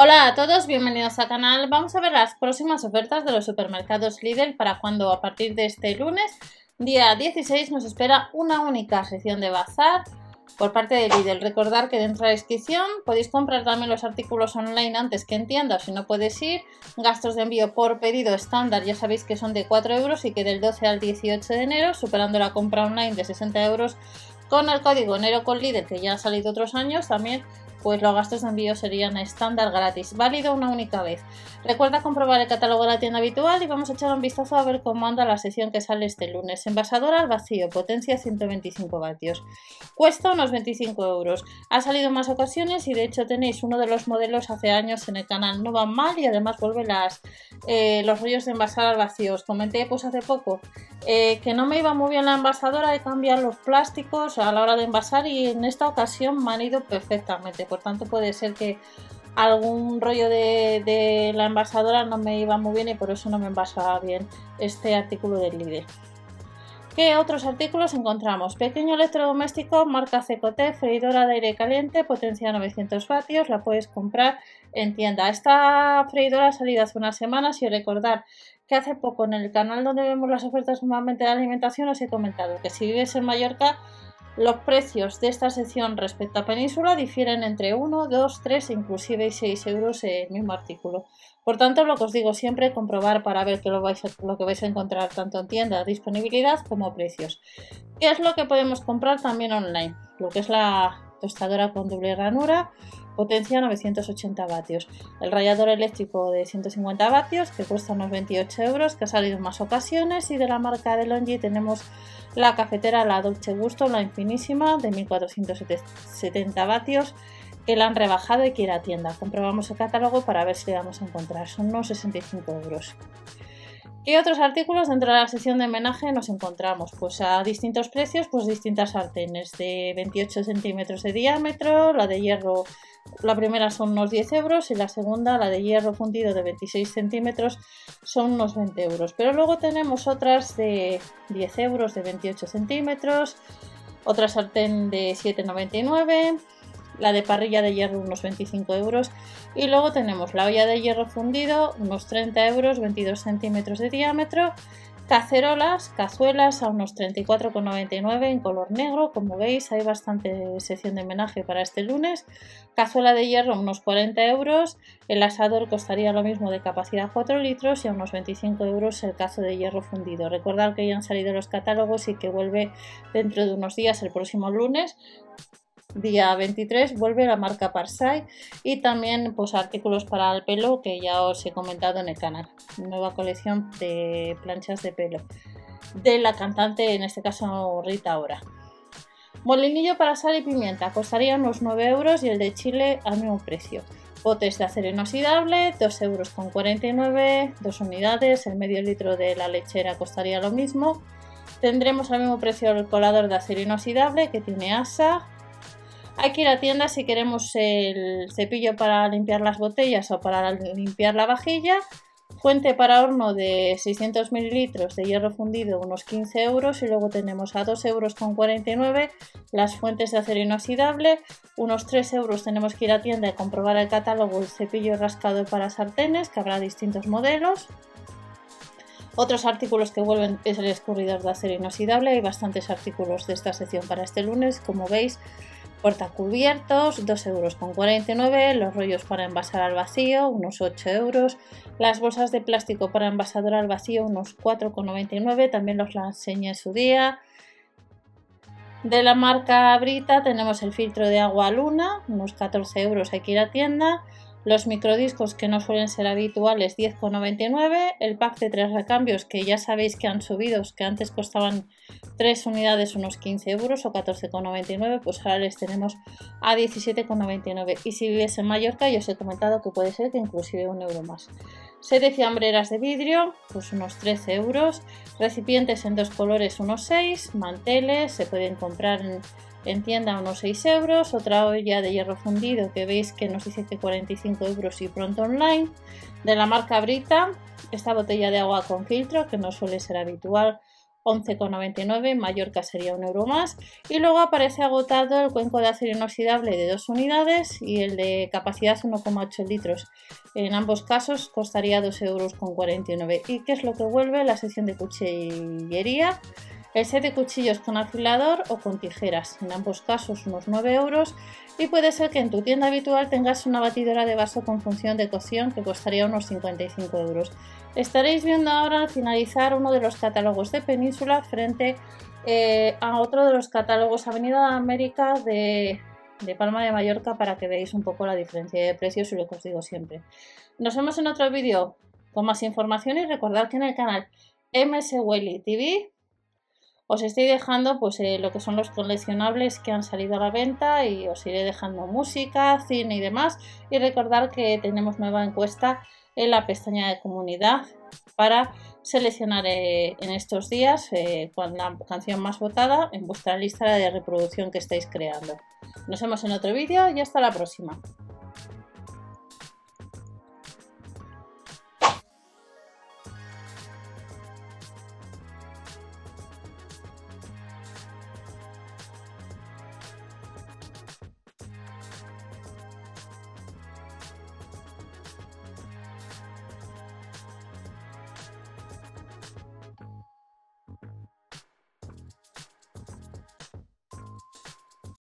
Hola a todos, bienvenidos al canal. Vamos a ver las próximas ofertas de los supermercados Lidl para cuando a partir de este lunes, día 16, nos espera una única sección de bazar por parte de Lidl. Recordar que dentro de la descripción podéis comprar también los artículos online antes que en tienda, si no puedes ir. Gastos de envío por pedido estándar, ya sabéis que son de 4 euros y que del 12 al 18 de enero, superando la compra online de 60 euros con el código enero con Lidl, que ya ha salido otros años, también pues los gastos de envío serían estándar gratis, válido una única vez. Recuerda comprobar el catálogo de la tienda habitual y vamos a echar un vistazo a ver cómo anda la sesión que sale este lunes. Envasadora al vacío, potencia 125 vatios. Cuesta unos 25 euros. Ha salido más ocasiones y de hecho tenéis uno de los modelos hace años en el canal. No van mal y además vuelve las, eh, los rollos de envasar al vacío. Os comenté pues hace poco eh, que no me iba muy bien la envasadora de cambiar los plásticos a la hora de envasar y en esta ocasión me han ido perfectamente por tanto puede ser que algún rollo de, la envasadora no me iba muy bien y por eso no me envasaba bien este artículo del líder. ¿Qué otros artículos encontramos? Pequeño electrodoméstico, marca CECOTE, freidora de aire caliente, potencia 900 vatios, la puedes comprar en tienda. Esta freidora ha salido hace unas semanas y recordar que hace poco en el canal donde vemos las ofertas normalmente de alimentación os he comentado que si vives en Mallorca los precios de esta sección respecto a Península difieren entre 1, 2, 3 e inclusive 6 euros en el mismo artículo. Por tanto, lo que os digo siempre, comprobar para ver que lo, vais lo que vais a encontrar tanto en tienda, disponibilidad como precios. ¿Qué es lo que podemos comprar también online? Lo que es la tostadora con doble ranura, potencia 980 vatios. El rallador eléctrico de 150 vatios, que cuesta unos 28 euros, que ha salido en más ocasiones. Y de la marca de Longi tenemos la cafetera, la Dolce Gusto, la infinísima, de 1470 vatios, que la han rebajado y que ir a tienda. Comprobamos el catálogo para ver si le vamos a encontrar. Son unos 65 euros. ¿Qué otros artículos dentro de la sección de homenaje nos encontramos? Pues a distintos precios, pues distintas sartenes de 28 centímetros de diámetro, la de hierro la primera son unos 10 euros y la segunda, la de hierro fundido de 26 centímetros, son unos 20 euros. Pero luego tenemos otras de 10 euros de 28 centímetros, otra sartén de 7,99, la de parrilla de hierro unos 25 euros y luego tenemos la olla de hierro fundido unos 30 euros, 22 centímetros de diámetro Cacerolas, cazuelas a unos 34,99 en color negro. Como veis, hay bastante sección de homenaje para este lunes. Cazuela de hierro, unos 40 euros. El asador costaría lo mismo de capacidad 4 litros y a unos 25 euros el cazo de hierro fundido. Recordad que ya han salido los catálogos y que vuelve dentro de unos días, el próximo lunes, día 23 vuelve la marca Parsai y también pues artículos para el pelo que ya os he comentado en el canal. Nueva colección de planchas de pelo de la cantante en este caso Rita Ora. Molinillo para sal y pimienta costaría unos 9 euros y el de Chile al mismo precio. Botes de acero inoxidable 2 euros con 49 dos unidades el medio litro de la lechera costaría lo mismo. Tendremos al mismo precio el colador de acero inoxidable que tiene asa hay que ir a tienda si queremos el cepillo para limpiar las botellas o para limpiar la vajilla. Fuente para horno de 600 mililitros de hierro fundido, unos 15 euros. Y luego tenemos a 2 euros con 49 las fuentes de acero inoxidable. Unos 3 euros tenemos que ir a tienda y comprobar el catálogo el cepillo rascado para sartenes, que habrá distintos modelos. Otros artículos que vuelven es el escurridor de acero inoxidable. Hay bastantes artículos de esta sección para este lunes, como veis portacubiertos, 2 euros con 49, los rollos para envasar al vacío, unos 8 euros, las bolsas de plástico para envasador al vacío, unos 4,99, también los la enseñé en su día. De la marca Brita tenemos el filtro de agua Luna, unos 14 euros, hay que ir a tienda. Los microdiscos que no suelen ser habituales 10,99. El pack de tres recambios que ya sabéis que han subido, que antes costaban 3 unidades unos 15 euros o 14,99, pues ahora les tenemos a 17,99. Y si vives en Mallorca, yo os he comentado que puede ser que inclusive un euro más. Set de fiambreras de vidrio, pues unos 13 euros. Recipientes en dos colores, unos 6. Manteles, se pueden comprar en en tienda unos 6 euros, otra olla de hierro fundido que veis que nos dice que 45 euros y pronto online, de la marca Brita, esta botella de agua con filtro que no suele ser habitual, 11,99, Mallorca sería un euro más. Y luego aparece agotado el cuenco de acero inoxidable de 2 unidades y el de capacidad 1,8 litros. En ambos casos costaría 2,49 euros. ¿Y qué es lo que vuelve? La sección de cuchillería. El set de cuchillos con afilador o con tijeras, en ambos casos unos 9 euros. Y puede ser que en tu tienda habitual tengas una batidora de vaso con función de cocción que costaría unos 55 euros. Estaréis viendo ahora al finalizar uno de los catálogos de Península frente eh, a otro de los catálogos Avenida América de, de Palma de Mallorca para que veáis un poco la diferencia de precios y lo que os digo siempre. Nos vemos en otro vídeo con más información y recordad que en el canal MS TV os estoy dejando pues eh, lo que son los coleccionables que han salido a la venta y os iré dejando música, cine y demás. Y recordar que tenemos nueva encuesta en la pestaña de comunidad para seleccionar eh, en estos días eh, la canción más votada en vuestra lista de reproducción que estáis creando. Nos vemos en otro vídeo y hasta la próxima.